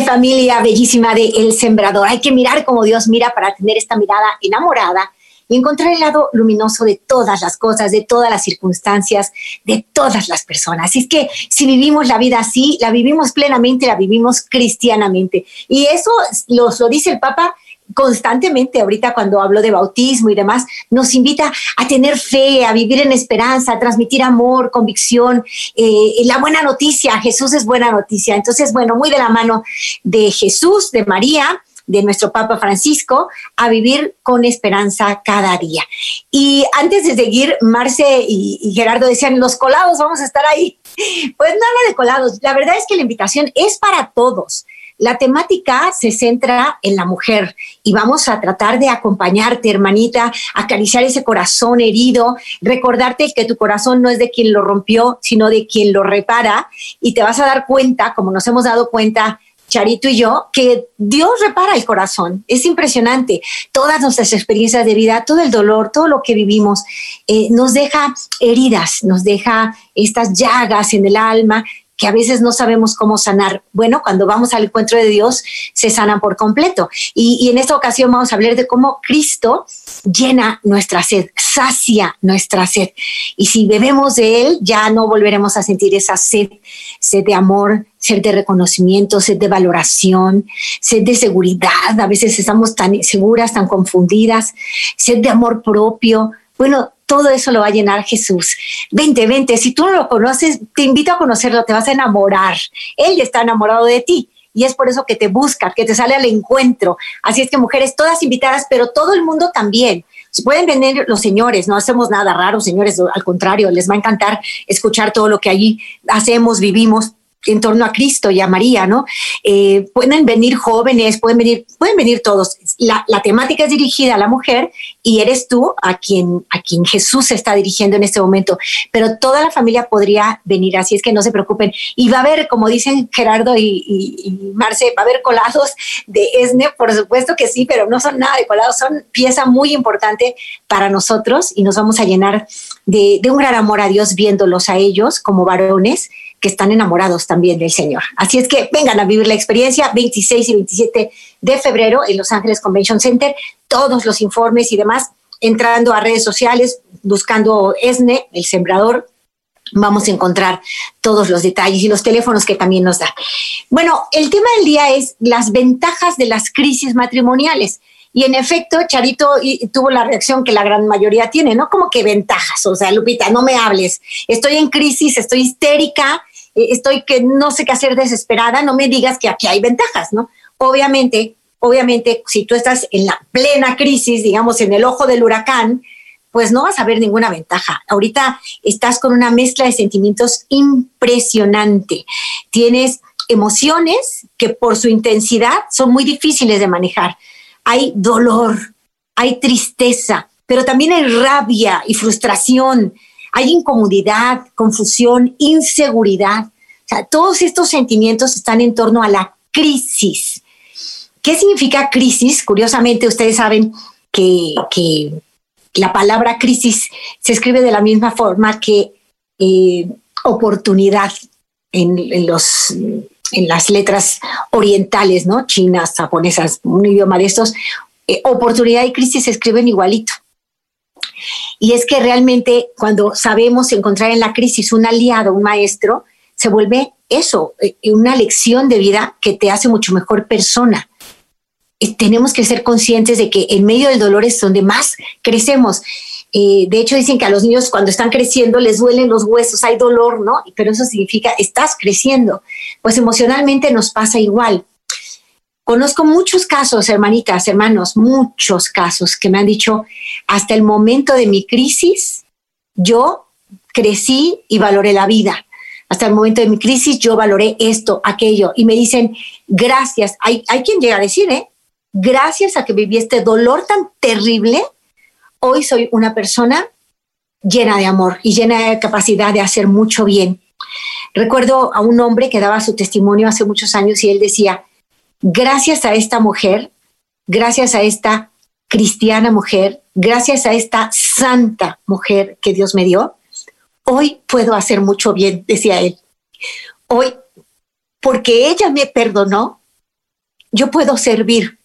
Familia bellísima de El Sembrador. Hay que mirar como Dios mira para tener esta mirada enamorada y encontrar el lado luminoso de todas las cosas, de todas las circunstancias, de todas las personas. Es que si vivimos la vida así, la vivimos plenamente, la vivimos cristianamente. Y eso lo, lo dice el Papa constantemente ahorita cuando hablo de bautismo y demás, nos invita a tener fe, a vivir en esperanza, a transmitir amor, convicción, eh, la buena noticia, Jesús es buena noticia. Entonces, bueno, muy de la mano de Jesús, de María, de nuestro Papa Francisco, a vivir con esperanza cada día. Y antes de seguir, Marce y, y Gerardo decían, los colados, vamos a estar ahí. Pues nada de colados, la verdad es que la invitación es para todos. La temática se centra en la mujer y vamos a tratar de acompañarte, hermanita, acariciar ese corazón herido, recordarte que tu corazón no es de quien lo rompió, sino de quien lo repara y te vas a dar cuenta, como nos hemos dado cuenta Charito y yo, que Dios repara el corazón. Es impresionante. Todas nuestras experiencias de vida, todo el dolor, todo lo que vivimos, eh, nos deja heridas, nos deja estas llagas en el alma que a veces no sabemos cómo sanar. Bueno, cuando vamos al encuentro de Dios, se sanan por completo. Y, en esta ocasión vamos a hablar de cómo Cristo llena nuestra sed, sacia nuestra sed. Y si bebemos de Él, ya no volveremos a sentir esa sed, sed de amor, sed de reconocimiento, sed de valoración, sed de seguridad. A veces estamos tan inseguras, tan confundidas, sed de amor propio. Bueno, todo eso lo va a llenar Jesús. Vente, vente, si tú no lo conoces, te invito a conocerlo, te vas a enamorar. Él está enamorado de ti y es por eso que te busca, que te sale al encuentro. Así es que mujeres, todas invitadas, pero todo el mundo también. Pueden venir los señores, no hacemos nada raro, señores, al contrario, les va a encantar escuchar todo lo que allí hacemos, vivimos, en torno a Cristo y a María, ¿no? Eh, pueden venir jóvenes, pueden venir, pueden venir todos. La, temática es dirigida a la mujer y eres tú a quien, a quien Jesús se está dirigiendo en este momento, pero toda la familia podría venir, así es que no se preocupen. Y va a haber, como dicen Gerardo y, Marce, va a haber colados de ESNE, por supuesto que sí, pero no son nada de colados, son pieza muy importante para nosotros y nos vamos a llenar de, un gran amor a Dios viéndolos a ellos como varones que están enamorados también del Señor. Así es que vengan a vivir la experiencia 26 y 27 de febrero en Los Ángeles Convention Center, todos los informes y demás, entrando a redes sociales, buscando ESNE, el sembrador, vamos a encontrar todos los detalles y los teléfonos que también nos da. Bueno, el tema del día es las ventajas de las crisis matrimoniales. Y en efecto, Charito tuvo la reacción que la gran mayoría tiene, ¿no? Como que ventajas, o sea, Lupita, no me hables, estoy en crisis, estoy histérica, eh, estoy que no sé qué hacer desesperada, no me digas que aquí hay ventajas, ¿no? Obviamente, obviamente, si tú estás en la plena crisis, digamos, en el ojo del huracán, pues no vas a ver ninguna ventaja. Ahorita estás con una mezcla de sentimientos impresionante. Tienes emociones que por su intensidad son muy difíciles de manejar. Hay dolor, hay tristeza, pero también hay rabia y frustración, hay incomodidad, confusión, inseguridad. O sea, todos estos sentimientos están en torno a la crisis. ¿Qué significa crisis? Curiosamente, ustedes saben que, la palabra crisis se escribe de la misma forma que eh, oportunidad en, los, en las letras orientales, ¿no? Chinas, japonesas, un idioma de estos. Eh, oportunidad y crisis se escriben igualito. Y es que realmente cuando sabemos encontrar en la crisis un aliado, un maestro, se vuelve eso, eh, una lección de vida que te hace mucho mejor persona. Eh, tenemos que ser conscientes de que en medio del dolor es donde más crecemos. Eh, de hecho, dicen que a los niños cuando están creciendo les duelen los huesos, hay dolor, ¿no? Pero eso significa estás creciendo. Pues emocionalmente nos pasa igual. Conozco muchos casos, hermanitas, hermanos, muchos casos que me han dicho, hasta el momento de mi crisis, yo crecí y valoré la vida. hasta el momento de mi crisis yo valoré esto, aquello, y me dicen, gracias, hay, hay quien llega a decir, ¿eh? Gracias a que viví este dolor tan terrible, hoy soy una persona llena de amor y llena de capacidad de hacer mucho bien. Recuerdo a un hombre que daba su testimonio hace muchos años y él decía, gracias a esta mujer, gracias a esta cristiana mujer, gracias a esta santa mujer que Dios me dio, hoy puedo hacer mucho bien, decía él. Hoy, porque ella me perdonó, yo puedo servir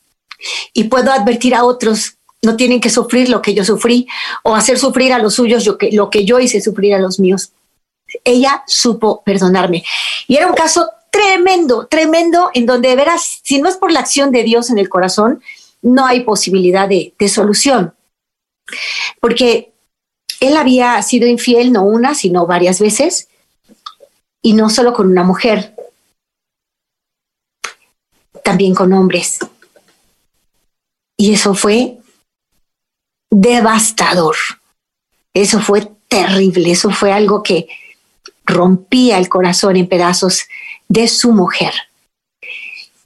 y puedo advertir a otros, no tienen que sufrir lo que yo sufrí o hacer sufrir a los suyos lo que, lo que yo hice sufrir a los míos. Ella supo perdonarme. Y era un caso tremendo, tremendo, en donde de veras, si no es por la acción de Dios en el corazón, no hay posibilidad de, de solución. Porque él había sido infiel no una, sino varias veces, y no solo con una mujer, también con hombres. Y eso fue devastador. Eso fue terrible, eso fue algo que rompía el corazón en pedazos de su mujer.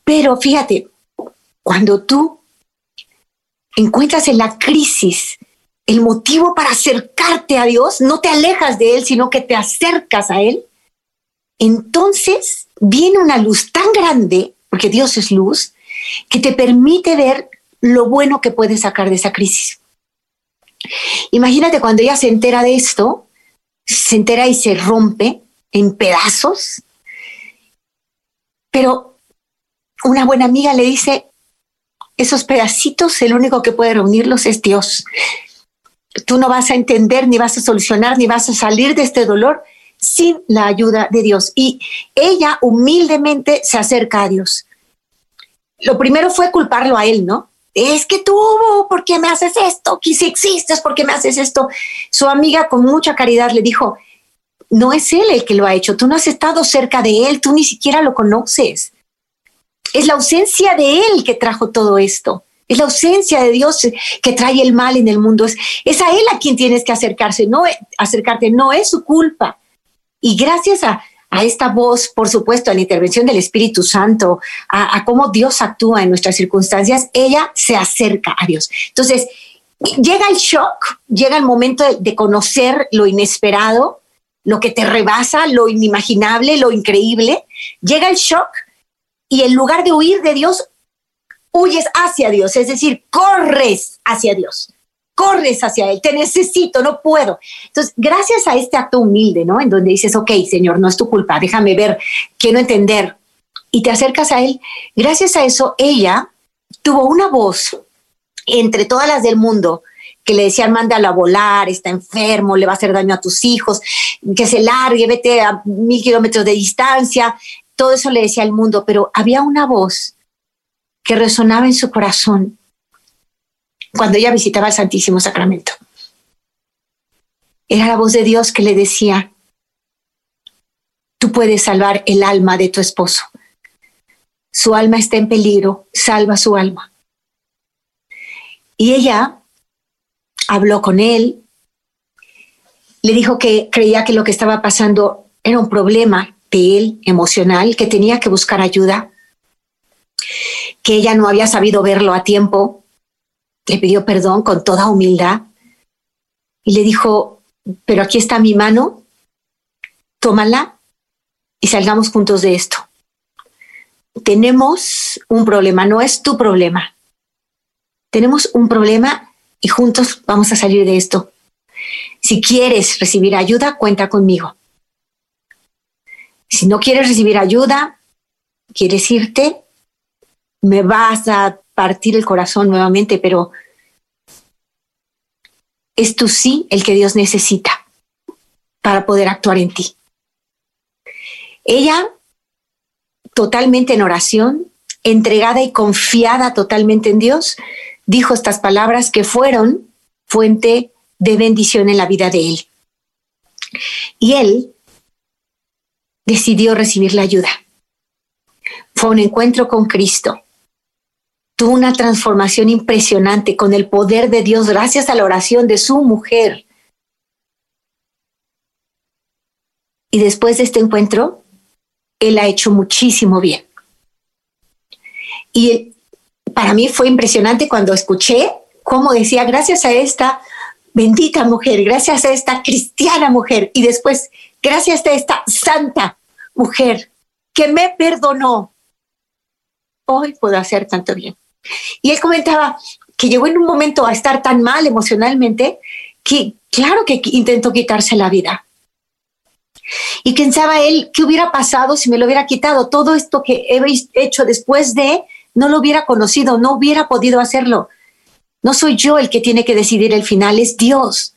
Pero fíjate, cuando tú encuentras en la crisis el motivo para acercarte a Dios, no te alejas de Él, sino que te acercas a Él, entonces viene una luz tan grande, porque Dios es luz, que te permite ver lo bueno que puedes sacar de esa crisis. Imagínate cuando ella se entera de esto, se entera y se rompe en pedazos, pero una buena amiga le dice, esos pedacitos, el único que puede reunirlos es Dios. Tú no vas a entender, ni vas a solucionar, ni vas a salir de este dolor sin la ayuda de Dios. Y ella humildemente se acerca a Dios. Lo primero fue culparlo a él, ¿no? Es que tú, ¿por qué me haces esto? Que si existes, ¿por qué me haces esto? Su amiga con mucha caridad le dijo, no es él el que lo ha hecho, tú no has estado cerca de él, tú ni siquiera lo conoces. Es la ausencia de él que trajo todo esto. Es la ausencia de Dios que trae el mal en el mundo. Es, es a Él a quien tienes que acercarse, no acercarte, no es su culpa. Y gracias a, a esta voz, por supuesto, a la intervención del Espíritu Santo, a, cómo Dios actúa en nuestras circunstancias, ella se acerca a Dios. Entonces, llega el shock, llega el momento de, conocer lo inesperado, lo que te rebasa, lo inimaginable, lo increíble. Llega el shock y en lugar de huir de Dios, huyes hacia Dios, es decir, corres hacia Dios, corres hacia Él, te necesito, no puedo. Entonces, gracias a este acto humilde, ¿no? En donde dices, ok, Señor, no es tu culpa, déjame ver, quiero entender, y te acercas a Él, gracias a eso, ella tuvo una voz entre todas las del mundo que le decían, mándalo a volar, está enfermo, le va a hacer daño a tus hijos, que se largue, vete a mil kilómetros de distancia. Todo eso le decía al mundo, pero había una voz que resonaba en su corazón cuando ella visitaba el Santísimo Sacramento. Era la voz de Dios que le decía, tú puedes salvar el alma de tu esposo. Su alma está en peligro, salva su alma. Y ella habló con él, le dijo que creía que lo que estaba pasando era un problema de él emocional, que tenía que buscar ayuda que ella no había sabido verlo a tiempo, le pidió perdón con toda humildad y le dijo, pero aquí está mi mano, tómala y salgamos juntos de esto. Tenemos un problema, no es tu problema. Tenemos un problema y juntos vamos a salir de esto. Si quieres recibir ayuda, cuenta conmigo. Si no quieres recibir ayuda, quieres irte, me vas a partir el corazón nuevamente, pero es tu sí el que Dios necesita para poder actuar en ti. Ella, totalmente en oración, entregada y confiada totalmente en Dios, dijo estas palabras que fueron fuente de bendición en la vida de él. Y él decidió recibir la ayuda. Fue un encuentro con Cristo tuvo una transformación impresionante con el poder de Dios gracias a la oración de su mujer. Y después de este encuentro, él ha hecho muchísimo bien. Y para mí fue impresionante cuando escuché cómo decía, gracias a esta bendita mujer, gracias a esta cristiana mujer y después, gracias a esta santa mujer que me perdonó, hoy puedo hacer tanto bien. Y él comentaba que llegó en un momento a estar tan mal emocionalmente que claro que intentó quitarse la vida. Y pensaba él, ¿qué hubiera pasado si me lo hubiera quitado? Todo esto que he hecho después de, no lo hubiera conocido, no hubiera podido hacerlo. No soy yo el que tiene que decidir el final, es Dios.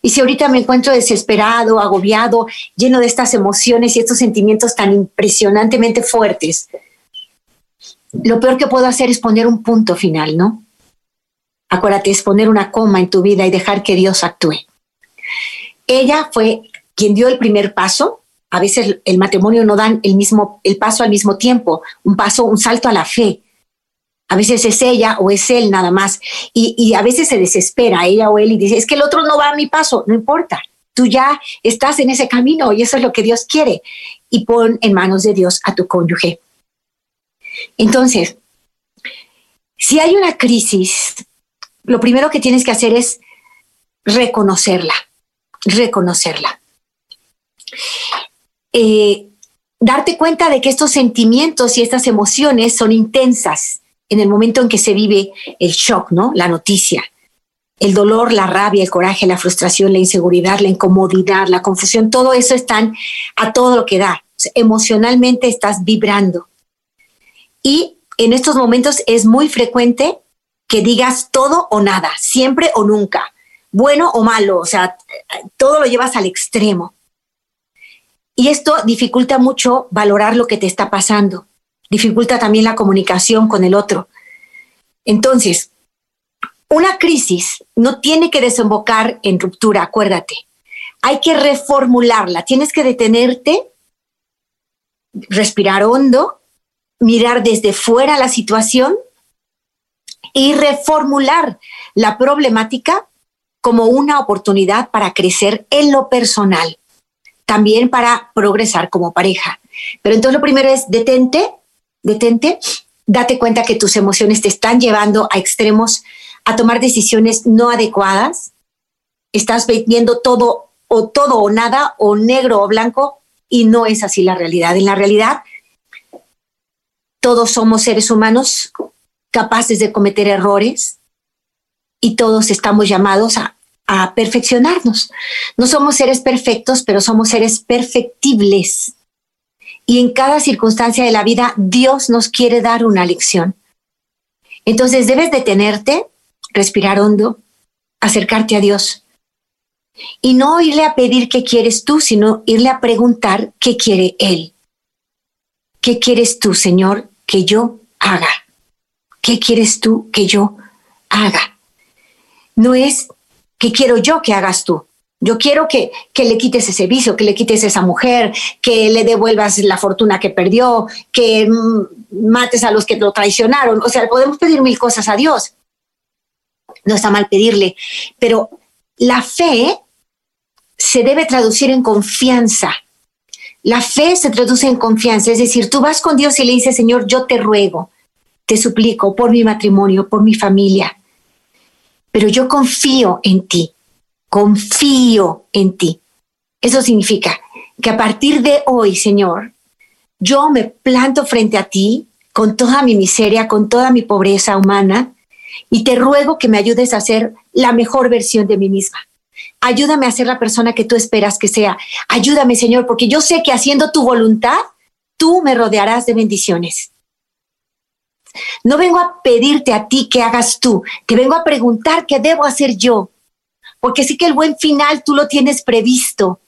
Y si ahorita me encuentro desesperado, agobiado, lleno de estas emociones y estos sentimientos tan impresionantemente fuertes, lo peor que puedo hacer es poner un punto final, ¿no? Acuérdate, es poner una coma en tu vida y dejar que Dios actúe. Ella fue quien dio el primer paso. A veces el matrimonio no dan el mismo el paso al mismo tiempo, un paso, un salto a la fe. A veces es ella o es él nada más. Y, a veces se desespera ella o él y dice, es que el otro no va a mi paso. No importa, tú ya estás en ese camino y eso es lo que Dios quiere. Y pon en manos de Dios a tu cónyuge. Entonces, si hay una crisis, lo primero que tienes que hacer es reconocerla, reconocerla. Eh, darte cuenta de que estos sentimientos y estas emociones son intensas en el momento en que se vive el shock, ¿no? La noticia. El dolor, la rabia, el coraje, la frustración, la inseguridad, la incomodidad, la confusión, todo eso están a todo lo que da. Emocionalmente estás vibrando. Y en estos momentos es muy frecuente que digas todo o nada, siempre o nunca, bueno o malo, o sea, todo lo llevas al extremo. Y esto dificulta mucho valorar lo que te está pasando dificulta también la comunicación con el otro. Entonces, una crisis no tiene que desembocar en ruptura, acuérdate. Hay que reformularla, tienes que detenerte, respirar hondo, mirar desde fuera la situación y reformular la problemática como una oportunidad para crecer en lo personal, también para progresar como pareja. Pero entonces lo primero es detente, detente, date cuenta que tus emociones te están llevando a extremos, a tomar decisiones no adecuadas. Estás viendo todo o todo o nada, o negro o blanco, y no es así la realidad. En la realidad, todos somos seres humanos capaces de cometer errores y todos estamos llamados a, perfeccionarnos. No somos seres perfectos, pero somos seres perfectibles y en cada circunstancia de la vida Dios nos quiere dar una lección. Entonces debes detenerte, respirar hondo, acercarte a Dios y no irle a pedir qué quieres tú, sino irle a preguntar qué quiere Él. ¿Qué quieres tú, Señor, que yo haga? ¿Qué quieres tú que yo haga? No es qué quiero yo que hagas tú, yo quiero que, que, le quites ese vicio, que le quites esa mujer, que le devuelvas la fortuna que perdió, que mm, mates a los que lo traicionaron. O sea, podemos pedir mil cosas a Dios. No está mal pedirle, pero la fe se debe traducir en confianza. La fe se traduce en confianza, es decir, tú vas con Dios y le dices, Señor, yo te ruego, te suplico por mi matrimonio, por mi familia, pero yo confío en ti confío en ti. Eso significa que a partir de hoy, Señor, yo me planto frente a ti con toda mi miseria, con toda mi pobreza humana, y te ruego que me ayudes a ser la mejor versión de mí misma. Ayúdame a ser la persona que tú esperas que sea. Ayúdame, Señor, porque yo sé que haciendo tu voluntad, tú me rodearás de bendiciones. No vengo a pedirte a ti que hagas tú, te vengo a preguntar qué debo hacer yo porque sí que el buen final tú lo tienes previsto.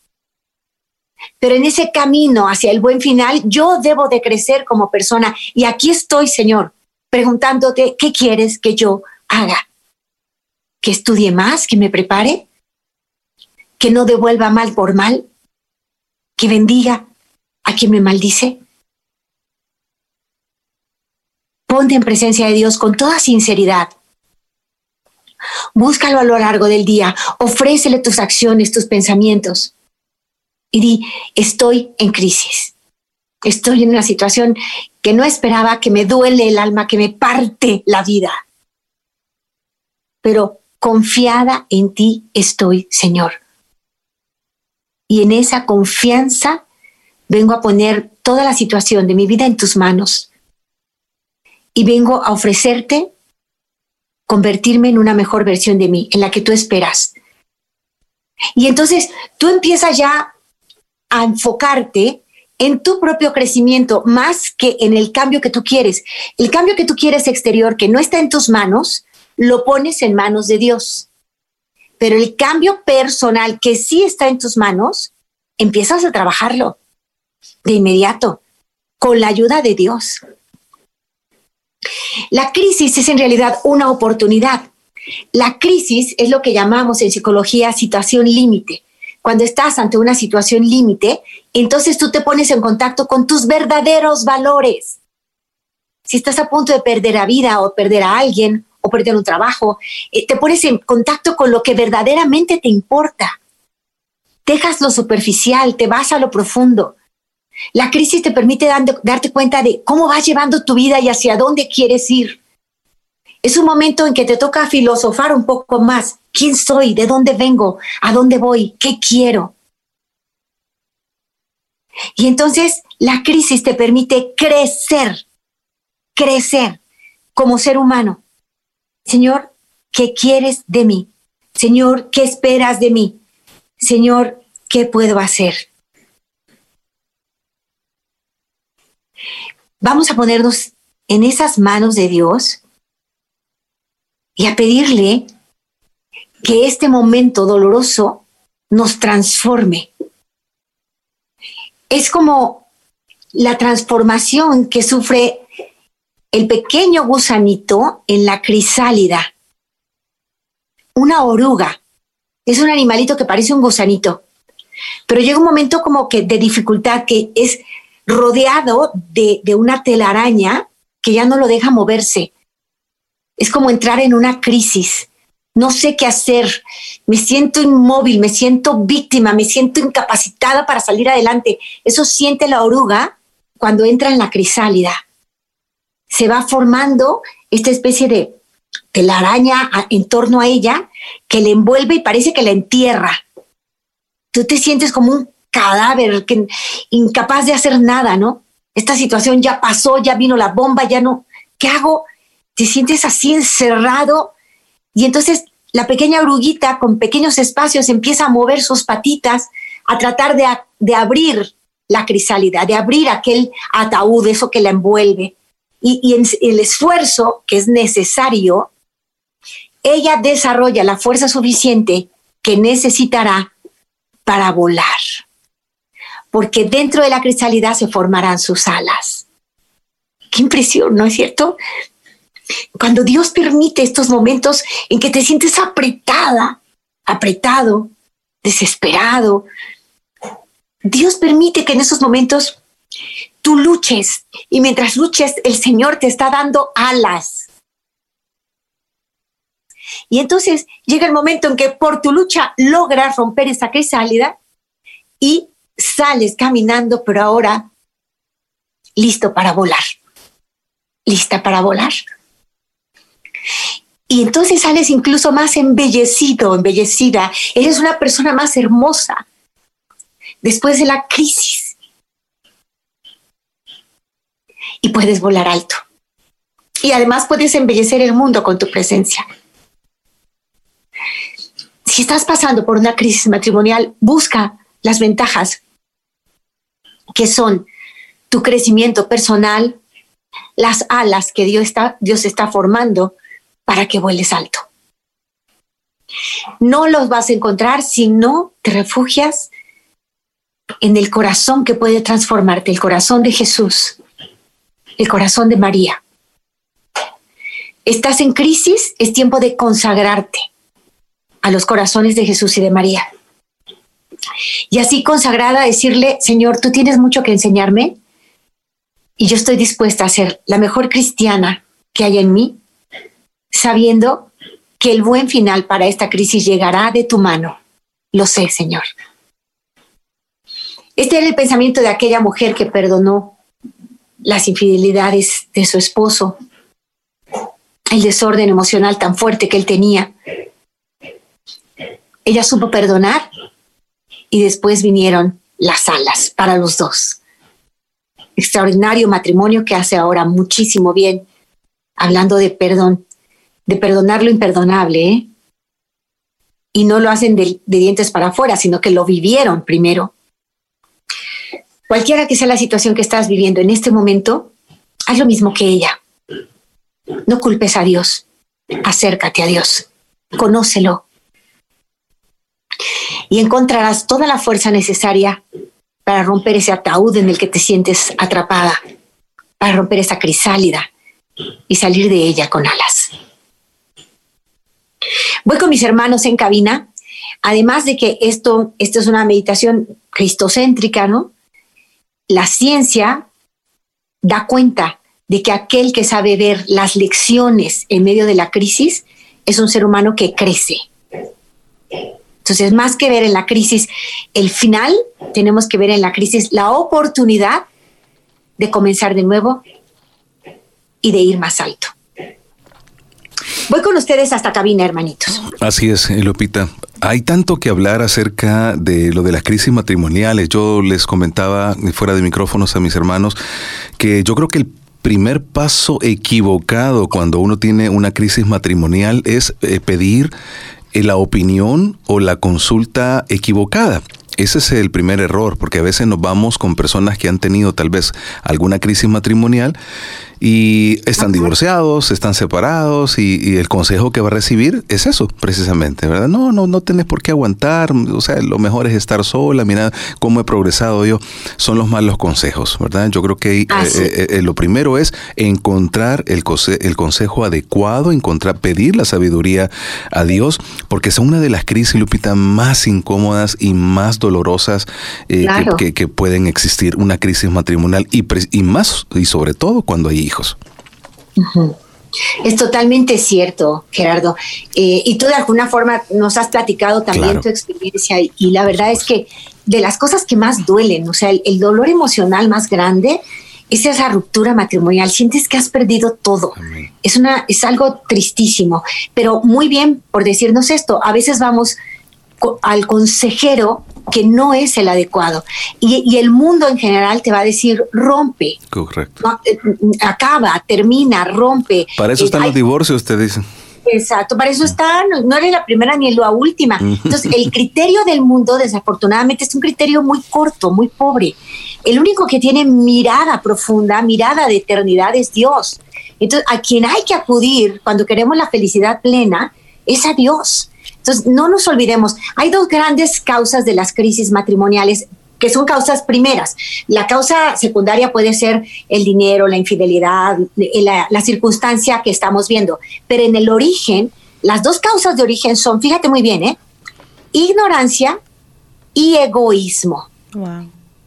Pero en ese camino hacia el buen final, yo debo de crecer como persona. Y aquí estoy, Señor, preguntándote, ¿qué quieres que yo haga? ¿Que estudie más? ¿Que me prepare? ¿Que no devuelva mal por mal? ¿Que bendiga a quien me maldice? Ponte en presencia de Dios con toda sinceridad Búscalo a lo largo del día, ofrécele tus acciones, tus pensamientos. y di, estoy en crisis. Estoy en una situación que no esperaba, que me duele el alma, que me parte la vida. Pero confiada en ti estoy, Señor. Y en esa confianza vengo a poner toda la situación de mi vida en tus manos. Y vengo a ofrecerte convertirme en una mejor versión de mí, en la que tú esperas. Y entonces tú empiezas ya a enfocarte en tu propio crecimiento más que en el cambio que tú quieres. El cambio que tú quieres exterior, que no está en tus manos, lo pones en manos de Dios. Pero el cambio personal que sí está en tus manos, empiezas a trabajarlo de inmediato, con la ayuda de Dios. La crisis es en realidad una oportunidad. La crisis es lo que llamamos en psicología situación límite. Cuando estás ante una situación límite, entonces tú te pones en contacto con tus verdaderos valores. Si estás a punto de perder la vida o perder a alguien o perder un trabajo, eh, te pones en contacto con lo que verdaderamente te importa. Dejas lo superficial, te vas a lo profundo. La crisis te permite darte cuenta de cómo vas llevando tu vida y hacia dónde quieres ir. Es un momento en que te toca filosofar un poco más. ¿Quién soy? ¿De dónde vengo? ¿A dónde voy? ¿Qué quiero? Y entonces la crisis te permite crecer, crecer como ser humano. Señor, ¿qué quieres de mí? Señor, ¿qué esperas de mí? Señor, ¿qué puedo hacer? Vamos a ponernos en esas manos de Dios y a pedirle que este momento doloroso nos transforme. Es como la transformación que sufre el pequeño gusanito en la crisálida. Una oruga. Es un animalito que parece un gusanito. Pero llega un momento como que de dificultad que es rodeado de, una telaraña que ya no lo deja moverse. Es como entrar en una crisis. No sé qué hacer. Me siento inmóvil, me siento víctima, me siento incapacitada para salir adelante. Eso siente la oruga cuando entra en la crisálida. Se va formando esta especie de telaraña en torno a ella que le envuelve y parece que la entierra. Tú te sientes como un cadáver, incapaz de hacer nada, ¿no? Esta situación ya pasó, ya vino la bomba, ya no. ¿Qué hago? Te sientes así encerrado y entonces la pequeña oruguita con pequeños espacios empieza a mover sus patitas, a tratar de, de abrir la crisálida, de abrir aquel ataúd, eso que la envuelve. Y, y el esfuerzo que es necesario, ella desarrolla la fuerza suficiente que necesitará para volar porque dentro de la cristalidad se formarán sus alas. Qué impresión, ¿no es cierto? Cuando Dios permite estos momentos en que te sientes apretada, apretado, desesperado, Dios permite que en esos momentos tú luches y mientras luches el Señor te está dando alas. Y entonces llega el momento en que por tu lucha logras romper esa crisálida y sales caminando, pero ahora listo para volar, lista para volar. Y entonces sales incluso más embellecido, embellecida. Eres una persona más hermosa después de la crisis. Y puedes volar alto. Y además puedes embellecer el mundo con tu presencia. Si estás pasando por una crisis matrimonial, busca las ventajas que son tu crecimiento personal, las alas que Dios está, Dios está formando para que vueles alto. No los vas a encontrar si no te refugias en el corazón que puede transformarte, el corazón de Jesús, el corazón de María. Estás en crisis, es tiempo de consagrarte a los corazones de Jesús y de María. Y así consagrada decirle, Señor, tú tienes mucho que enseñarme y yo estoy dispuesta a ser la mejor cristiana que hay en mí, sabiendo que el buen final para esta crisis llegará de tu mano. Lo sé, Señor. Este era el pensamiento de aquella mujer que perdonó las infidelidades de su esposo, el desorden emocional tan fuerte que él tenía. Ella supo perdonar y después vinieron las alas para los dos. Extraordinario matrimonio que hace ahora muchísimo bien, hablando de perdón, de perdonar lo imperdonable, ¿eh? Y no lo hacen de, de dientes para afuera, sino que lo vivieron primero. Cualquiera que sea la situación que estás viviendo en este momento, haz lo mismo que ella. No culpes a Dios, acércate a Dios, conócelo, y encontrarás toda la fuerza necesaria para romper ese ataúd en el que te sientes atrapada, para romper esa crisálida y salir de ella con alas. Voy con mis hermanos en cabina, además de que esto, esto es una meditación cristocéntrica, ¿no? La ciencia da cuenta de que aquel que sabe ver las lecciones en medio de la crisis es un ser humano que crece, entonces, más que ver en la crisis el final, tenemos que ver en la crisis la oportunidad de comenzar de nuevo y de ir más alto. Voy con ustedes hasta cabina, hermanitos. Así es, Lupita. Hay tanto que hablar acerca de lo de las crisis matrimoniales. Yo les comentaba fuera de micrófonos a mis hermanos que yo creo que el primer paso equivocado cuando uno tiene una crisis matrimonial es eh, pedir eh, la opinión o la consulta equivocada. Ese es el primer error, porque a veces nos vamos con personas que han tenido tal vez alguna crisis matrimonial y están divorciados, están separados y, el consejo que va a recibir es eso, precisamente, ¿verdad? No, no, no tenés por qué aguantar, o sea, lo mejor es estar sola, mira cómo he progresado yo, son los malos consejos, ¿verdad? Yo creo que eh, eh, eh, lo primero es encontrar el, el consejo adecuado, encontrar, pedir la sabiduría a Dios, porque es una de las crisis, Lupita, más incómodas y más dolorosas que, pueden existir, una crisis matrimonial y, y más, y sobre todo cuando hay hijos. Es totalmente cierto, Gerardo. Eh, y tú de alguna forma nos has platicado también tu experiencia y, la verdad es que de las cosas que más duelen, o sea, el, dolor emocional más grande es esa ruptura matrimonial. Sientes que has perdido todo. Es, una, es algo tristísimo, pero muy bien por decirnos esto. A veces vamos al consejero que no es el adecuado. Y, el mundo en general te va a decir, rompe. Correcto. Eh, acaba, termina, rompe. Para eso están los divorcios, usted dice. Exacto, para eso están, no eres la primera ni la última. Entonces, el criterio del mundo, desafortunadamente, es un criterio muy corto, muy pobre. El único que tiene mirada profunda, mirada de eternidad es Dios. Entonces, a quien hay que acudir cuando queremos la felicidad plena es a Dios. Entonces, no nos olvidemos, hay dos grandes causas de las crisis matrimoniales que son causas primeras. La causa secundaria puede ser el dinero, la infidelidad, la, circunstancia que estamos viendo, pero en el origen, las dos causas de origen son, fíjate muy bien, ¿eh? ignorancia y egoísmo.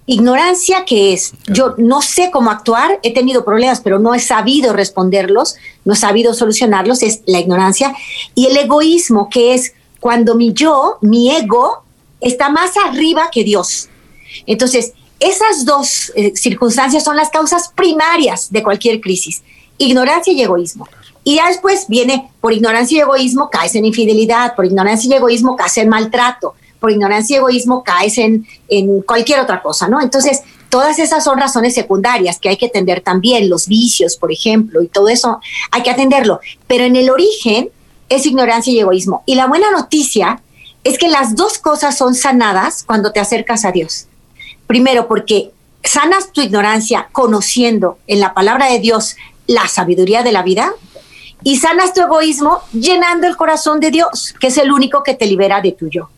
Ignorancia que es, yo no sé cómo actuar, he tenido problemas, pero no he sabido responderlos, no he sabido solucionarlos, es la ignorancia. Y el egoísmo que es cuando mi yo, mi ego, está más arriba que Dios. Entonces, esas dos eh, circunstancias son las causas primarias de cualquier crisis, ignorancia y egoísmo. Y después viene, por ignorancia y egoísmo caes en infidelidad, por ignorancia y egoísmo caes en maltrato, por ignorancia y egoísmo caes en, en cualquier otra cosa, ¿no? Entonces, todas esas son razones secundarias que hay que atender también, los vicios, por ejemplo, y todo eso hay que atenderlo. Pero en el origen, es ignorancia y egoísmo. Y la buena noticia es que las dos cosas son sanadas cuando te acercas a Dios. Primero, porque sanas tu ignorancia conociendo en la palabra de Dios la sabiduría de la vida y sanas tu egoísmo llenando el corazón de Dios, que es el único que te libera de tu yo.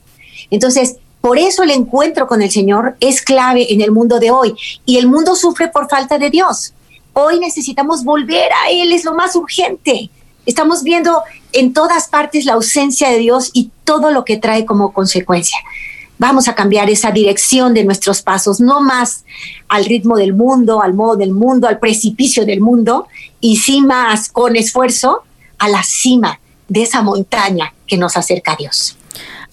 Entonces, por eso el encuentro con el Señor es clave en el mundo de hoy y el mundo sufre por falta de Dios. Hoy necesitamos volver a Él, es lo más urgente. Estamos viendo en todas partes la ausencia de Dios y todo lo que trae como consecuencia. Vamos a cambiar esa dirección de nuestros pasos, no más al ritmo del mundo, al modo del mundo, al precipicio del mundo, y sí más con esfuerzo a la cima de esa montaña que nos acerca a Dios.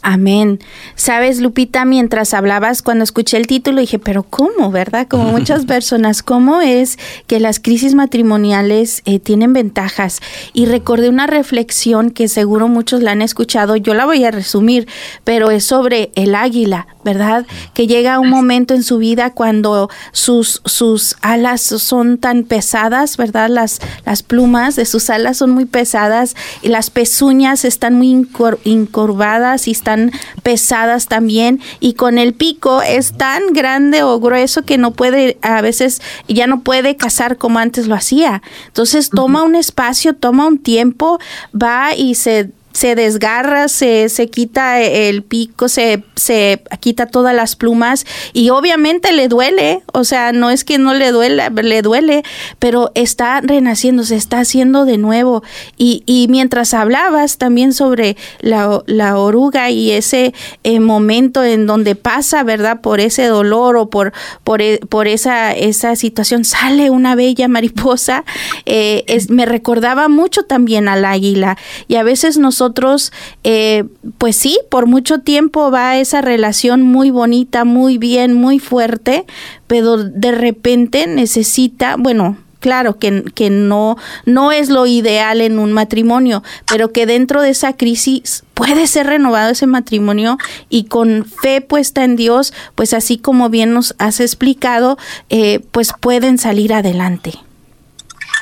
Amén. Sabes, Lupita, mientras hablabas, cuando escuché el título, dije, pero ¿cómo, verdad? Como muchas personas, ¿cómo es que las crisis matrimoniales eh, tienen ventajas? Y recordé una reflexión que seguro muchos la han escuchado, yo la voy a resumir, pero es sobre el águila, ¿verdad? Que llega un momento en su vida cuando sus, sus alas son tan pesadas, ¿verdad? Las, las plumas de sus alas son muy pesadas y las pezuñas están muy incurvadas y están están pesadas también y con el pico es tan grande o grueso que no puede, a veces ya no puede cazar como antes lo hacía. Entonces toma un espacio, toma un tiempo, va y se se desgarra, se, se quita el pico, se, se quita todas las plumas y obviamente le duele, o sea, no es que no le duele, le duele, pero está renaciendo, se está haciendo de nuevo. Y, y mientras hablabas también sobre la, la oruga y ese eh, momento en donde pasa, ¿verdad? Por ese dolor o por, por, e, por esa, esa situación, sale una bella mariposa, eh, es, me recordaba mucho también al águila y a veces nosotros nosotros, eh, pues sí, por mucho tiempo va esa relación muy bonita, muy bien, muy fuerte, pero de repente necesita, bueno, claro que, que, no, no es lo ideal en un matrimonio, pero que dentro de esa crisis puede ser renovado ese matrimonio y con fe puesta en Dios, pues así como bien nos has explicado, eh, pues pueden salir adelante.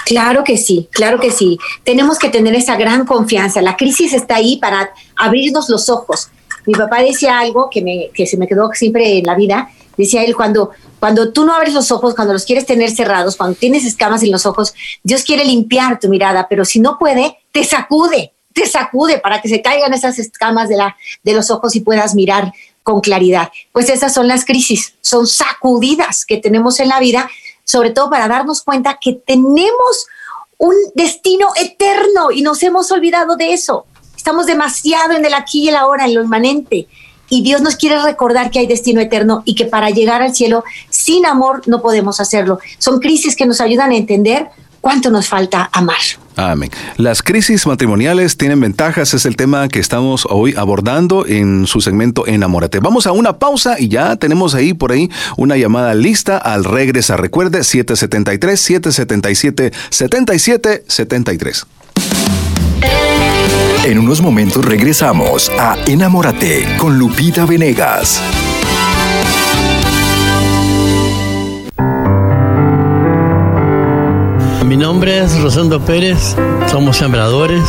Claro que sí, claro que sí. Tenemos que tener esa gran confianza. La crisis está ahí para abrirnos los ojos. Mi papá decía algo que, me, que se me quedó siempre en la vida. Decía él, cuando, cuando tú no abres los ojos, cuando los quieres tener cerrados, cuando tienes escamas en los ojos, Dios quiere limpiar tu mirada, pero si no puede, te sacude, te sacude para que se caigan esas escamas de, la, de los ojos y puedas mirar con claridad. Pues esas son las crisis, son sacudidas que tenemos en la vida sobre todo para darnos cuenta que tenemos un destino eterno y nos hemos olvidado de eso. Estamos demasiado en el aquí y el ahora, en lo inmanente. Y Dios nos quiere recordar que hay destino eterno y que para llegar al cielo sin amor no podemos hacerlo. Son crisis que nos ayudan a entender cuánto nos falta amar. Amén. Las crisis matrimoniales tienen ventajas, es el tema que estamos hoy abordando en su segmento Enamórate. Vamos a una pausa y ya tenemos ahí por ahí una llamada lista al regresar. Recuerde 773 777 7773. En unos momentos regresamos a Enamórate con Lupita Venegas. Mi nombre es Rosendo Pérez, somos sembradores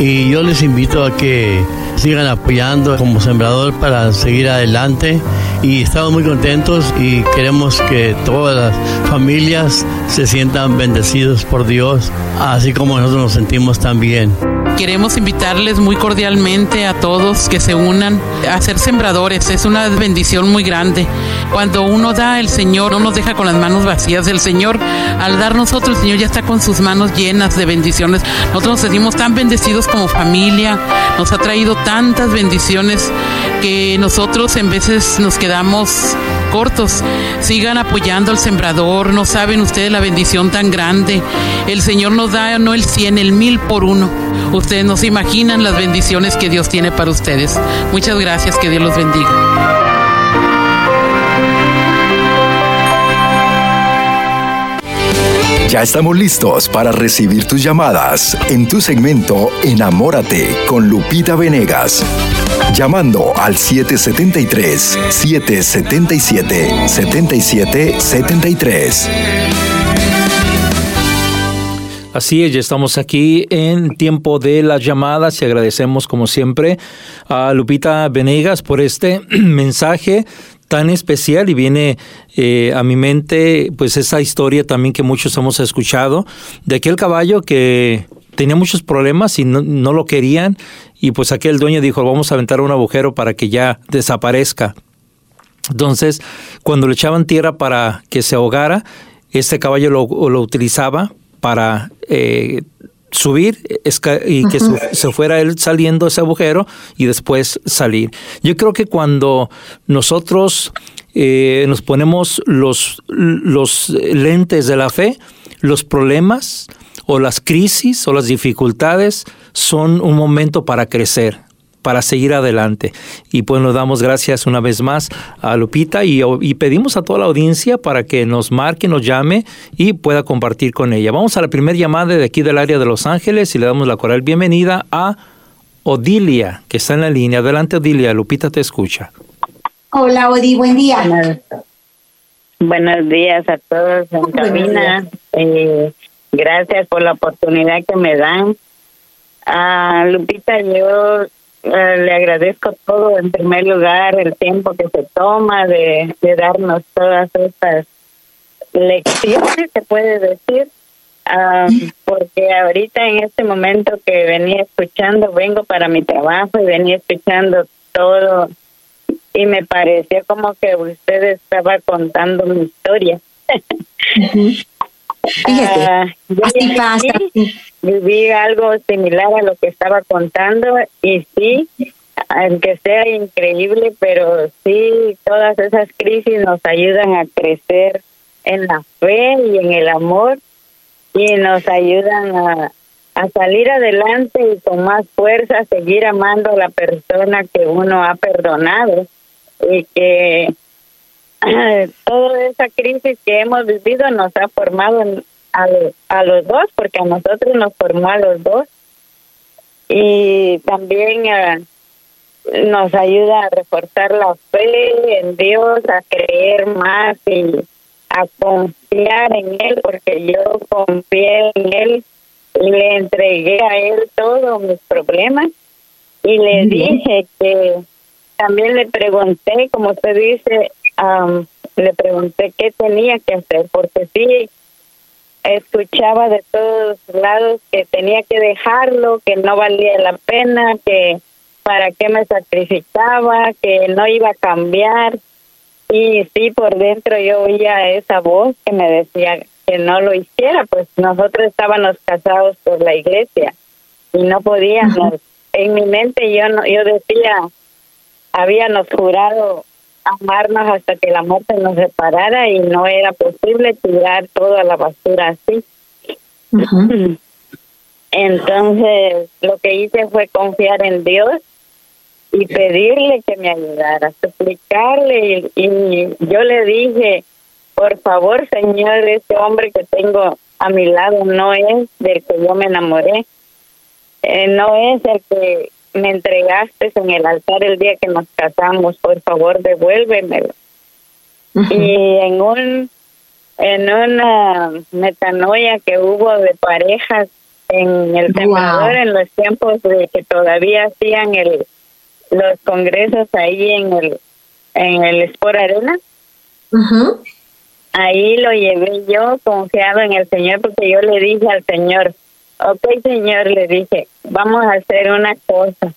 y yo les invito a que sigan apoyando como sembrador para seguir adelante y estamos muy contentos y queremos que todas las familias se sientan bendecidos por Dios, así como nosotros nos sentimos también. Queremos invitarles muy cordialmente a todos que se unan a ser sembradores. Es una bendición muy grande. Cuando uno da, el Señor no nos deja con las manos vacías. El Señor, al dar nosotros, el Señor ya está con sus manos llenas de bendiciones. Nosotros nos sentimos tan bendecidos como familia. Nos ha traído tantas bendiciones que nosotros en veces nos quedamos cortos. Sigan apoyando al sembrador. No saben ustedes la bendición tan grande. El Señor nos da no el cien, el mil por uno. Ustedes no se imaginan las bendiciones que Dios tiene para ustedes. Muchas gracias, que Dios los bendiga. Ya estamos listos para recibir tus llamadas en tu segmento Enamórate con Lupita Venegas. Llamando al 773-777-7773. Así es, ya estamos aquí en tiempo de las llamadas y agradecemos como siempre a Lupita Venegas por este mensaje tan especial y viene eh, a mi mente pues esa historia también que muchos hemos escuchado de aquel caballo que tenía muchos problemas y no, no lo querían y pues aquel dueño dijo vamos a aventar un agujero para que ya desaparezca. Entonces cuando le echaban tierra para que se ahogara, este caballo lo, lo utilizaba para eh, subir y que se fuera él saliendo ese agujero y después salir. Yo creo que cuando nosotros eh, nos ponemos los, los lentes de la fe, los problemas o las crisis o las dificultades son un momento para crecer. Para seguir adelante. Y pues nos damos gracias una vez más a Lupita y, y, pedimos a toda la audiencia para que nos marque, nos llame y pueda compartir con ella. Vamos a la primera llamada de aquí del área de Los Ángeles y le damos la cordial bienvenida a Odilia, que está en la línea. Adelante, Odilia. Lupita te escucha. Hola, Odi. Buen día. Buenos, días a todos en cabina. Eh, gracias por la oportunidad que me dan. A Lupita, yo le agradezco todo. En primer lugar, el tiempo que se toma de, de darnos todas estas lecciones, se puede decir. Ah, porque ahorita en este momento que venía escuchando, vengo para mi trabajo y venía escuchando todo y me pareció como que usted estaba contando mi historia. Ah, así pasa. Viví algo similar a lo que estaba contando y sí, aunque sea increíble, pero sí, todas esas crisis nos ayudan a crecer en la fe y en el amor y nos ayudan a, a salir adelante y con más fuerza seguir amando a la persona que uno ha perdonado y que toda esa crisis que hemos vivido nos ha formado a, a los dos, porque a nosotros nos formó a los dos. Y también eh, nos ayuda a reforzar la fe en Dios, a creer más y a confiar en Él, porque yo confié en Él y le entregué a Él todos mis problemas y le dije que también le pregunté, como usted dice, le pregunté qué tenía que hacer, porque sí escuchaba de todos lados que tenía que dejarlo, que no valía la pena, que para qué me sacrificaba, que no iba a cambiar. Y sí, por dentro yo oía esa voz que me decía que no lo hiciera, pues nosotros estábamos casados por la iglesia y no podíamos. En mi mente yo no, yo decía, habíamos jurado amarnos hasta que la muerte nos separara y no era posible tirar toda la basura así. Entonces, lo que hice fue confiar en Dios y pedirle que me ayudara, suplicarle y, y yo le dije, por favor, Señor, este hombre que tengo a mi lado no es del que yo me enamoré, eh, no es el que me entregaste en el altar el día que nos casamos, por favor devuélvemelo. Y en un en una metanoia que hubo de parejas en el wow. en los tiempos de que todavía hacían el los congresos ahí en el en el Sport Arena. Ahí lo llevé yo confiado en el Señor porque yo le dije al Señor, ok señor, le dije, vamos a hacer una cosa.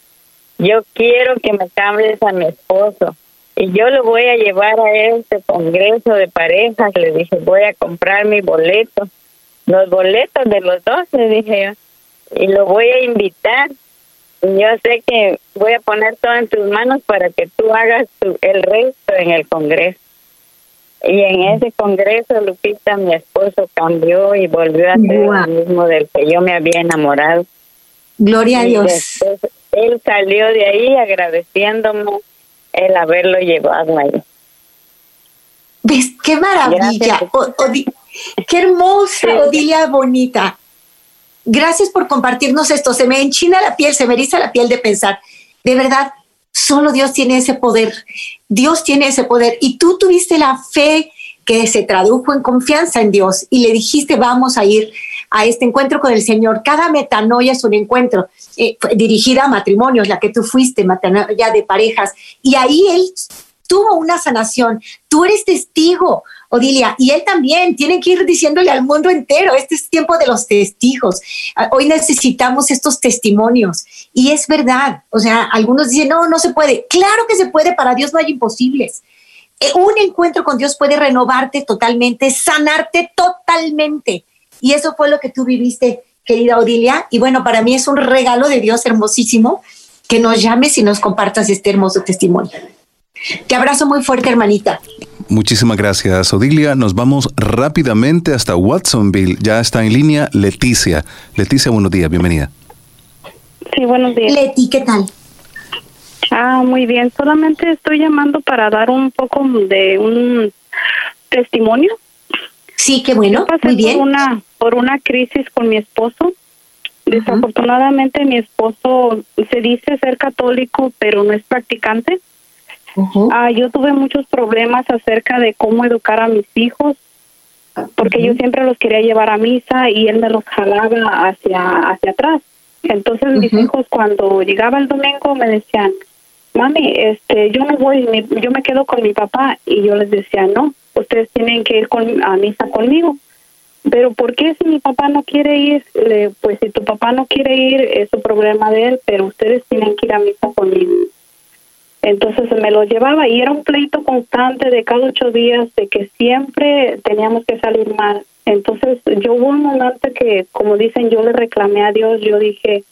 Yo quiero que me cambies a mi esposo y yo lo voy a llevar a este congreso de parejas. Le dije, voy a comprar mi boleto, los boletos de los dos, le dije yo, y lo voy a invitar. Yo sé que voy a poner todo en tus manos para que tú hagas el resto en el congreso. Y en ese congreso, Lupita, mi esposo cambió y volvió a ser el mismo del que yo me había enamorado. Gloria a Dios. él salió de ahí agradeciéndome el haberlo llevado ahí. ¿Ves? ¡Qué maravilla! ¡Qué hermosa, Odilia bonita! Gracias por compartirnos esto. Se me enchina la piel, se me eriza la piel de pensar. De verdad, Solo Dios tiene ese poder. Dios tiene ese poder. Y tú tuviste la fe que se tradujo en confianza en Dios y le dijiste, vamos a ir a este encuentro con el Señor. Cada metanoia es un encuentro eh, dirigida a matrimonios, la que tú fuiste, metanoia de parejas. Y ahí Él tuvo una sanación. Tú eres testigo Odilia, y él también, tiene que ir diciéndole al mundo entero, este es tiempo de los testigos, ah, hoy necesitamos estos testimonios, y es verdad, o sea, algunos dicen, no, no se puede, claro que se puede, para Dios no hay imposibles. Eh, un encuentro con Dios puede renovarte totalmente, sanarte totalmente, y eso fue lo que tú viviste, querida Odilia, y bueno, para mí es un regalo de Dios hermosísimo que nos llames y nos compartas este hermoso testimonio. Te abrazo muy fuerte, hermanita. Muchísimas gracias, Odilia. Nos vamos rápidamente hasta Watsonville. Ya está en línea Leticia. Leticia, buenos días, bienvenida. Sí, buenos días. Leti, ¿qué tal? Ah, muy bien. Solamente estoy llamando para dar un poco de un testimonio. Sí, qué bueno. Yo pasé muy bien. Por una, por una crisis con mi esposo. Desafortunadamente mi esposo se dice ser católico, pero no es practicante. Ah, yo tuve muchos problemas acerca de cómo educar a mis hijos, porque yo siempre los quería llevar a misa y él me los jalaba hacia, hacia atrás. Entonces mis hijos cuando llegaba el domingo me decían, mami, este, yo me voy, mi- yo me quedo con mi papá y yo les decía, no, ustedes tienen que ir con, a misa conmigo. Pero ¿por qué si mi papá no quiere ir? Le- pues si tu papá no quiere ir es un problema de él, pero ustedes tienen que ir a misa conmigo. Entonces me lo llevaba y era un pleito constante de cada ocho días de que siempre teníamos que salir mal. Entonces yo hubo un momento que, como dicen, yo le reclamé a Dios, yo dije,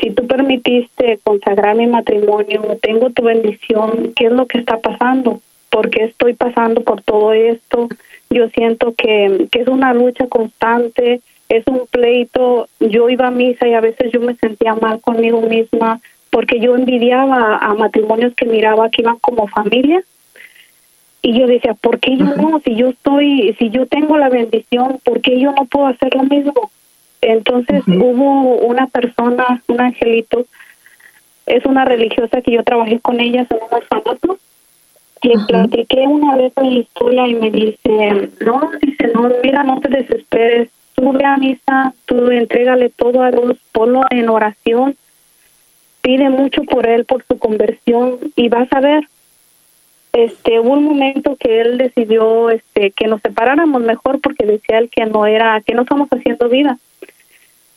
si tú permitiste consagrar mi matrimonio, tengo tu bendición, ¿qué es lo que está pasando? ¿Por qué estoy pasando por todo esto? Yo siento que, que es una lucha constante, es un pleito. Yo iba a misa y a veces yo me sentía mal conmigo misma porque yo envidiaba a matrimonios que miraba que iban como familia. Y yo decía, ¿por qué yo no? Si yo estoy, si yo tengo la bendición, ¿por qué yo no puedo hacer lo mismo? Entonces hubo una persona, un angelito, es una religiosa que yo trabajé con ella en un orfanato. Le platiqué una vez mi historia y me dice, no, dice, no, mira, no te desesperes, ve a misa, tú entrégale todo a Dios, ponlo en oración, pide mucho por él, por su conversión y vas a ver. Este, hubo un momento que él decidió este que nos separáramos mejor porque decía él que no era, que no estamos haciendo vida.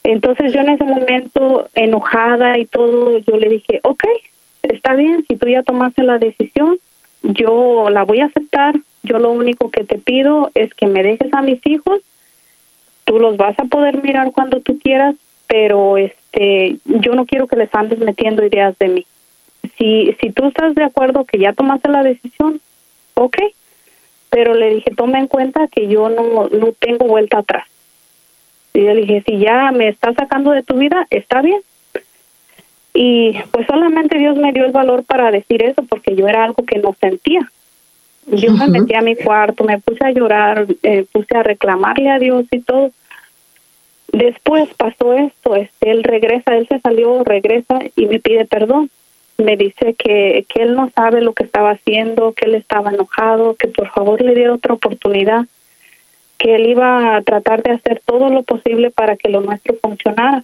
Entonces yo en ese momento, enojada y todo, yo le dije, ok, está bien, si tú ya tomaste la decisión, yo la voy a aceptar, yo lo único que te pido es que me dejes a mis hijos, tú los vas a poder mirar cuando tú quieras, pero este, yo no quiero que les andes metiendo ideas de mí. Si, si tú estás de acuerdo que ya tomaste la decisión, ok, pero le dije, toma en cuenta que yo no, no tengo vuelta atrás. Y yo le dije, si ya me estás sacando de tu vida, está bien. Y pues solamente Dios me dio el valor para decir eso porque yo era algo que no sentía. Yo me metí a mi cuarto, me puse a llorar, eh, puse a reclamarle a Dios y todo. Después pasó esto, este, él regresa, él se salió, regresa y me pide perdón. Me dice que, que él no sabe lo que estaba haciendo, que él estaba enojado, que por favor le diera otra oportunidad, que él iba a tratar de hacer todo lo posible para que lo nuestro funcionara.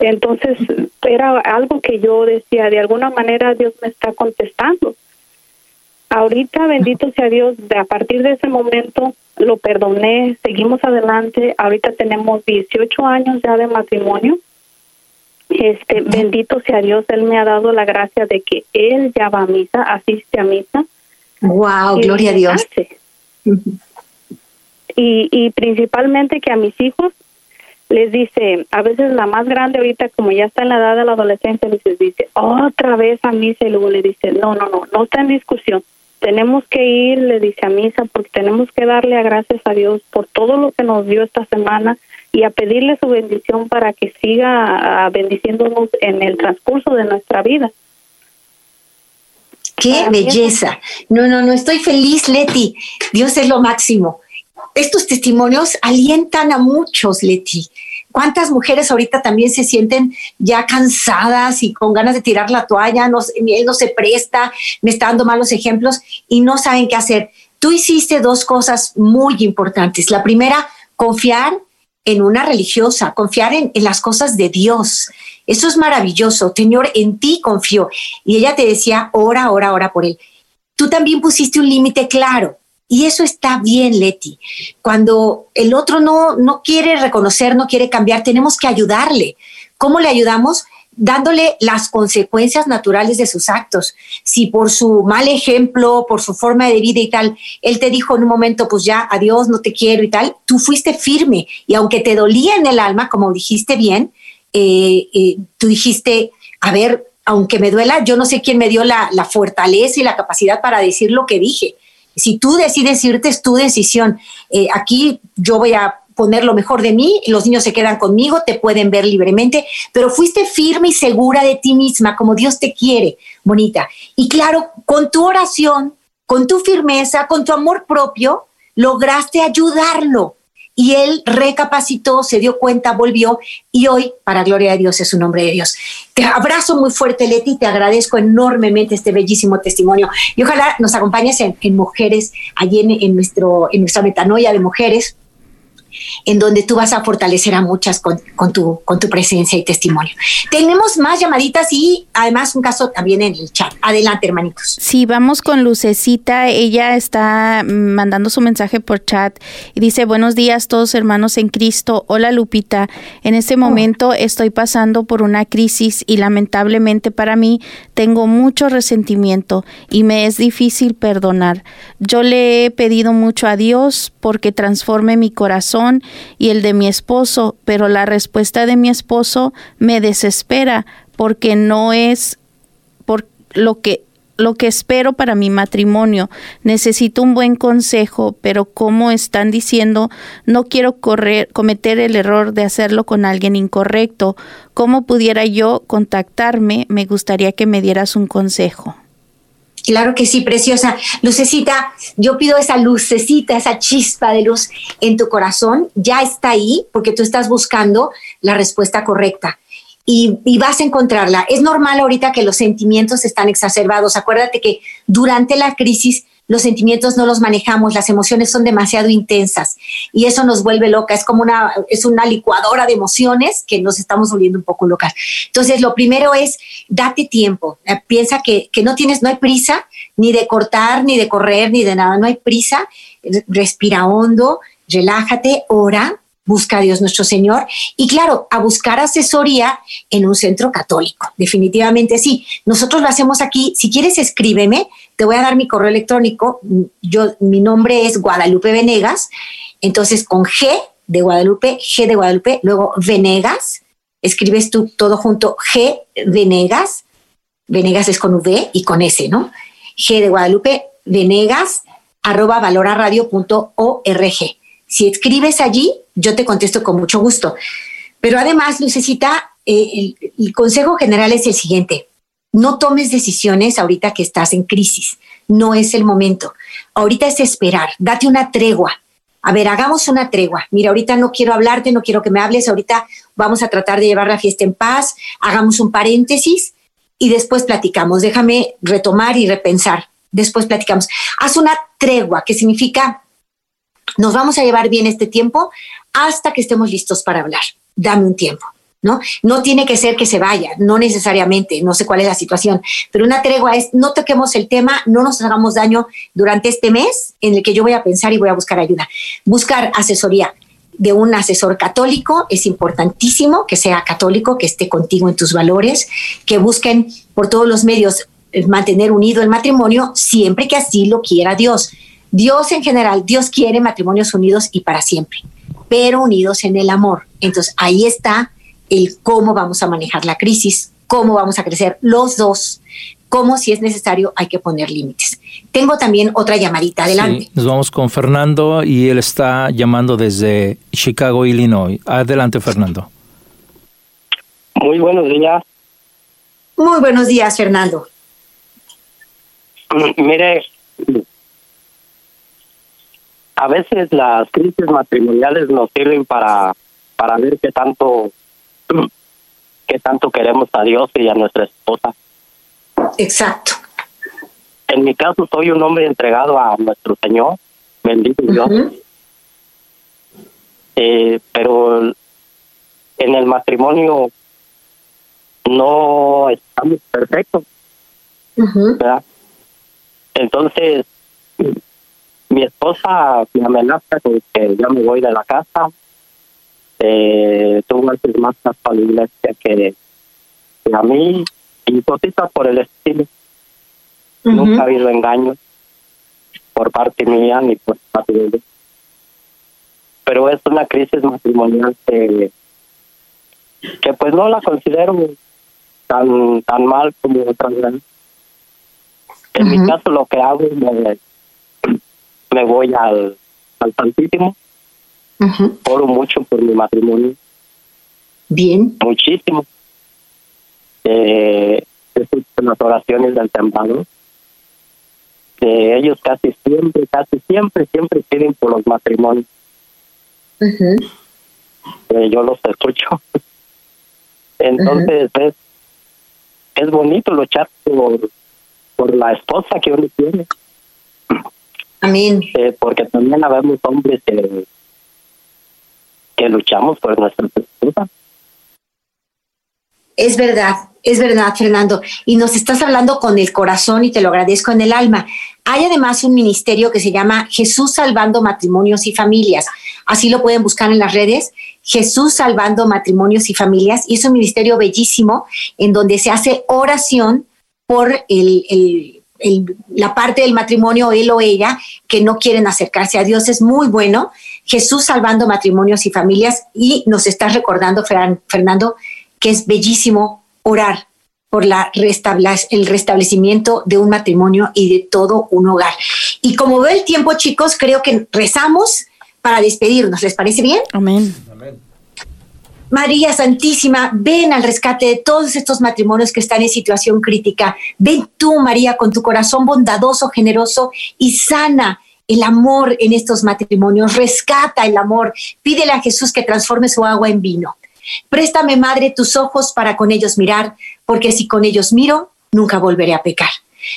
Entonces era algo que yo decía, de alguna manera Dios me está contestando. Ahorita, bendito sea Dios, de a partir de ese momento lo perdoné, seguimos adelante. Ahorita tenemos 18 años ya de matrimonio. Este, bendito sea Dios, Él me ha dado la gracia de que Él ya va a misa, asiste a misa. Wow, gloria a Dios. Y, y principalmente que a mis hijos les dice, a veces la más grande ahorita, como ya está en la edad de la adolescencia, les dice, otra vez a misa, y luego le dice, no, no, no, no está en discusión. Tenemos que ir, le dice a misa, porque tenemos que darle a gracias a Dios por todo lo que nos dio esta semana y a pedirle su bendición para que siga ah, bendiciéndonos en el transcurso de nuestra vida. Qué Para belleza. No, no, no, estoy feliz, Leti. Dios es lo máximo. Estos testimonios alientan a muchos, Leti. ¿Cuántas mujeres ahorita también se sienten ya cansadas y con ganas de tirar la toalla? No, él no se presta, me está dando malos ejemplos y no saben qué hacer. Tú hiciste dos cosas muy importantes. La primera, confiar en una religiosa, confiar en, en las cosas de Dios. Eso es maravilloso. Señor, en ti confío. Y ella te decía, ora, ora, ora por él. Tú también pusiste un límite claro. Y eso está bien, Leti. Cuando el otro no, no quiere reconocer, no quiere cambiar, tenemos que ayudarle. ¿Cómo le ayudamos? Dándole las consecuencias naturales de sus actos. Si por su mal ejemplo, por su forma de vida y tal, él te dijo en un momento, pues ya, adiós, no te quiero y tal, tú fuiste firme. Y aunque te dolía en el alma, como dijiste bien, eh, eh, tú dijiste, a ver, aunque me duela, yo no sé quién me dio la, la fortaleza y la capacidad para decir lo que dije. Si tú decides irte, es tu decisión. Eh, aquí yo voy a poner lo mejor de mí, los niños se quedan conmigo, te pueden ver libremente, pero fuiste firme y segura de ti misma, como Dios te quiere, bonita. Y claro, con tu oración, con tu firmeza, con tu amor propio, lograste ayudarlo y él recapacitó, se dio cuenta, volvió y hoy, para gloria de Dios, es un nombre de Dios. Te abrazo muy fuerte, Leti, te agradezco enormemente este bellísimo testimonio. Y ojalá nos acompañes en, mujeres, allí en, en, nuestro, en nuestra metanoia de mujeres en donde tú vas a fortalecer a muchas con, tu, con tu presencia y testimonio. Tenemos más llamaditas y además un caso también en el chat. Adelante, hermanitos. Sí, vamos con Lucecita. Ella está mandando su mensaje por chat y dice, buenos días todos hermanos en Cristo. Hola Lupita, en este momento estoy pasando por una crisis y lamentablemente para mí tengo mucho resentimiento y me es difícil perdonar. Yo le he pedido mucho a Dios porque transforme mi corazón y el de mi esposo, pero la respuesta de mi esposo me desespera porque no es por lo que lo que espero para mi matrimonio. Necesito un buen consejo, pero como están diciendo, no quiero correr, cometer el error de hacerlo con alguien incorrecto. ¿Cómo pudiera yo contactarme? Me gustaría que me dieras un consejo. Claro que sí, preciosa. Lucecita, yo pido esa lucecita, esa chispa de luz en tu corazón, ya está ahí porque tú estás buscando la respuesta correcta. Y, vas a encontrarla. Es normal ahorita que los sentimientos están exacerbados. Acuérdate que durante la crisis los sentimientos no los manejamos, las emociones son demasiado intensas y eso nos vuelve loca. Es como una, es una licuadora de emociones que nos estamos volviendo un poco locas. Entonces, lo primero es date tiempo. Eh, piensa que, que no tienes, no hay prisa ni de cortar, ni de correr, ni de nada. No hay prisa. Respira hondo, relájate, ora, busca a Dios nuestro Señor y claro, a buscar asesoría en un centro católico. Definitivamente sí. Nosotros lo hacemos aquí. Si quieres, escríbeme. Te voy a dar mi correo electrónico. Yo, mi nombre es Guadalupe Venegas. Entonces, con G de Guadalupe, G de Guadalupe, luego Venegas. Escribes tú todo junto, G Venegas. Venegas es con V y con S, ¿no? G de Guadalupe, Venegas, arroba valoraradio.org. Si escribes allí, yo te contesto con mucho gusto. Pero además, Lucecita, eh, el, consejo general es el siguiente. No tomes decisiones ahorita que estás en crisis. No es el momento. Ahorita es esperar. Date una tregua. A ver, hagamos una tregua. Mira, ahorita no quiero hablarte, no quiero que me hables. Ahorita vamos a tratar de llevar la fiesta en paz. Hagamos un paréntesis y después platicamos. Déjame retomar y repensar. Después platicamos. Haz una tregua, que significa nos vamos a llevar bien este tiempo hasta que estemos listos para hablar. Dame un tiempo. ¿No? No tiene que ser que se vaya, no necesariamente, no sé cuál es la situación, pero una tregua es no toquemos el tema, no nos hagamos daño durante este mes en el que yo voy a pensar y voy a buscar ayuda. Buscar asesoría de un asesor católico es importantísimo, que sea católico, que esté contigo en tus valores, que busquen por todos los medios eh, mantener unido el matrimonio siempre que así lo quiera Dios. Dios en general, Dios quiere matrimonios unidos y para siempre, pero unidos en el amor. Entonces ahí está el cómo vamos a manejar la crisis, cómo vamos a crecer los dos, cómo si es necesario hay que poner límites. Tengo también otra llamadita, adelante. nos vamos con Fernando y él está llamando desde Chicago, Illinois. Adelante, Fernando. Muy buenos días. Muy buenos días, Fernando. Mire, a veces las crisis matrimoniales nos sirven para para ver qué tanto qué tanto queremos a Dios y a nuestra esposa. Exacto. En mi caso soy un hombre entregado a nuestro Señor, bendito Dios. Eh, pero en el matrimonio no estamos perfectos. Entonces, mi esposa me amenaza con que ya me voy de la casa. Eh, tuvo antes más para la iglesia que, a mí. Y cositas por el estilo. Nunca ha habido engaño por parte mía ni por parte de ella. Pero es una crisis matrimonial que, que pues no la considero tan tan mal como otras En mi caso lo que hago es me voy al, al Santísimo Oro mucho por mi matrimonio. Bien. Muchísimo. Eh, las oraciones del temblado. Eh, ellos casi siempre, casi siempre, siempre piden por los matrimonios. Eh, yo los escucho. Entonces es, es bonito luchar por, por la esposa que uno tiene. Amén. Eh, porque también habemos hombres que, que luchamos por nuestra esposa. Es verdad, es verdad, Fernando. Y nos estás hablando con el corazón y te lo agradezco en el alma. Hay además un ministerio que se llama Jesús Salvando Matrimonios y Familias. Así lo pueden buscar en las redes. Jesús Salvando Matrimonios y Familias. Y es un ministerio bellísimo en donde se hace oración por el, la parte del matrimonio, él o ella, que no quieren acercarse a Dios. Es muy bueno. Jesús Salvando Matrimonios y Familias. Y nos estás recordando, Fernando, que es bellísimo orar por la el restablecimiento de un matrimonio y de todo un hogar. Y como veo el tiempo, chicos, creo que rezamos para despedirnos. ¿Les parece bien? Amén. María Santísima, ven al rescate de todos estos matrimonios que están en situación crítica. Ven tú, María, con tu corazón bondadoso, generoso y sana el amor en estos matrimonios. Rescata el amor. Pídele a Jesús que transforme su agua en vino. Préstame, Madre, tus ojos para con ellos mirar, porque si con ellos miro, nunca volveré a pecar.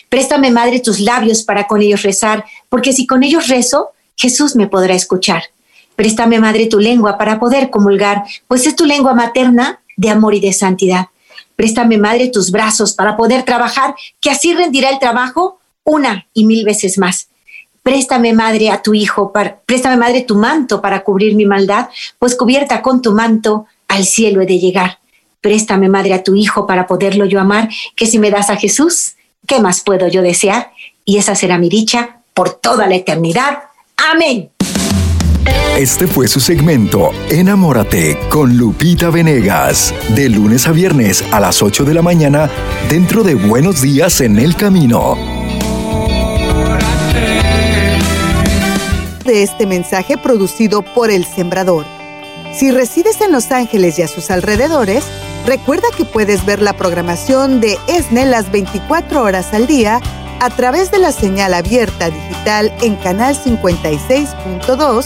Préstame, Madre, tus labios para con ellos rezar, porque si con ellos rezo, Jesús me podrá escuchar. Préstame, Madre, tu lengua para poder comulgar, pues es tu lengua materna de amor y de santidad. Préstame, Madre, tus brazos para poder trabajar, que así rendirá el trabajo una y mil veces más. Préstame, Madre, a tu Hijo, préstame, Madre, tu manto para cubrir mi maldad, pues cubierta con tu manto al cielo he de llegar. Préstame, Madre, a tu Hijo para poderlo yo amar, que si me das a Jesús, ¿qué más puedo yo desear? Y esa será mi dicha por toda la eternidad. Amén. Este fue su segmento Enamórate con Lupita Venegas, de lunes a viernes a las 8 de la mañana, dentro de Buenos Días en el Camino. De este mensaje producido por El Sembrador si resides en Los Ángeles y a sus alrededores, recuerda que puedes ver la programación de ESNE las 24 horas al día a través de la señal abierta digital en Canal 56.2